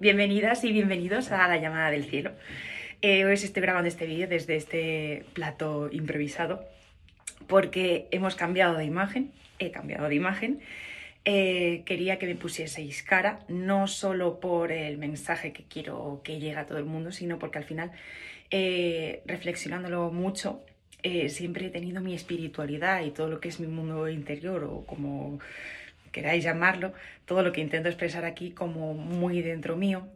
Bienvenidas y bienvenidos a La llamada del cielo. Eh, hoy os estoy grabando este vídeo desde este plato improvisado porque hemos cambiado de imagen, he cambiado de imagen. Eh, quería que me pusieseis cara, no solo por el mensaje que quiero que llegue a todo el mundo, sino porque al final, eh, reflexionándolo mucho, siempre he tenido mi espiritualidad y todo lo que es mi mundo interior o como queráis llamarlo, todo lo que intento expresar aquí como muy dentro mío,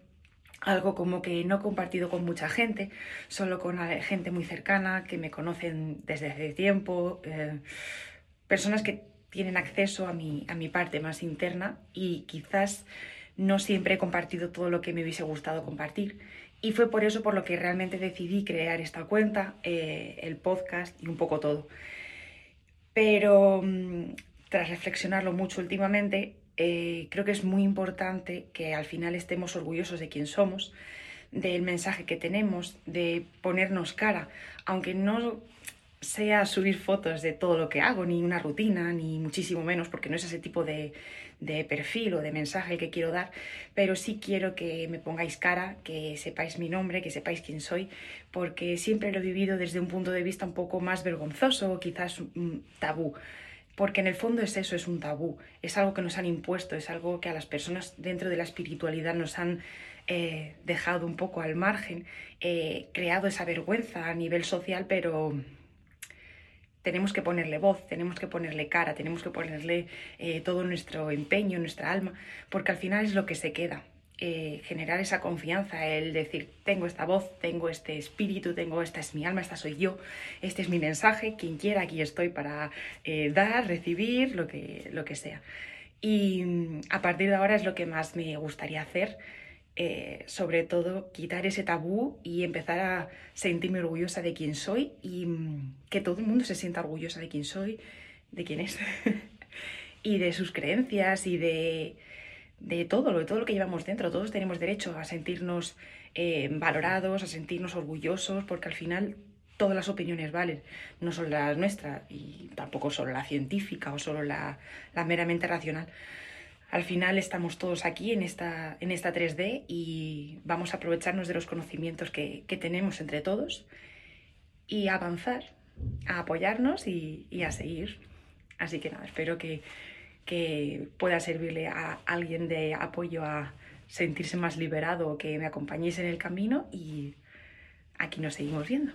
algo como que no he compartido con mucha gente, solo con gente muy cercana que me conocen desde hace tiempo, eh, personas que tienen acceso a mi, a mi parte más interna y quizás no siempre he compartido todo lo que me hubiese gustado compartir. Y fue por eso por lo que realmente decidí crear esta cuenta, eh, el podcast y un poco todo. Pero mm, tras reflexionarlo mucho últimamente, eh, creo que es muy importante que al final estemos orgullosos de quién somos, del mensaje que tenemos, de ponernos cara, aunque no sea subir fotos de todo lo que hago, ni una rutina, ni muchísimo menos, porque no es ese tipo de, perfil o de mensaje que quiero dar, pero sí quiero que me pongáis cara, que sepáis mi nombre, que sepáis quién soy, porque siempre lo he vivido desde un punto de vista un poco más vergonzoso, quizás un tabú porque en el fondo es eso, es un tabú, es algo que nos han impuesto, es algo que a las personas dentro de la espiritualidad nos han eh, dejado un poco al margen, eh, creado esa vergüenza a nivel social, pero tenemos que ponerle voz, tenemos que ponerle cara, tenemos que ponerle eh, todo nuestro empeño, nuestra alma, porque al final es lo que se queda. Eh, generar esa confianza, el decir, tengo esta voz, tengo este espíritu, tengo esta es mi alma, esta soy yo, este es mi mensaje, quien quiera, aquí estoy para eh, dar, recibir, lo que, lo que sea. Y mm, a partir de ahora es lo que más me gustaría hacer, eh, sobre todo quitar ese tabú y empezar a sentirme orgullosa de quién soy y mm, que todo el mundo se sienta orgullosa de quién soy, de quién es, y de sus creencias y de de todo, de todo lo que llevamos dentro. Todos tenemos derecho a sentirnos eh, valorados, a sentirnos orgullosos, porque al final todas las opiniones valen, no solo la nuestra y tampoco solo la científica o solo la, meramente racional. Al final estamos todos aquí en esta, en esta 3D y vamos a aprovecharnos de los conocimientos que, tenemos entre todos y avanzar, a apoyarnos y, y a seguir. Así que nada, espero que que pueda servirle a alguien de apoyo a sentirse más liberado que me acompañéis en el camino y aquí nos seguimos viendo.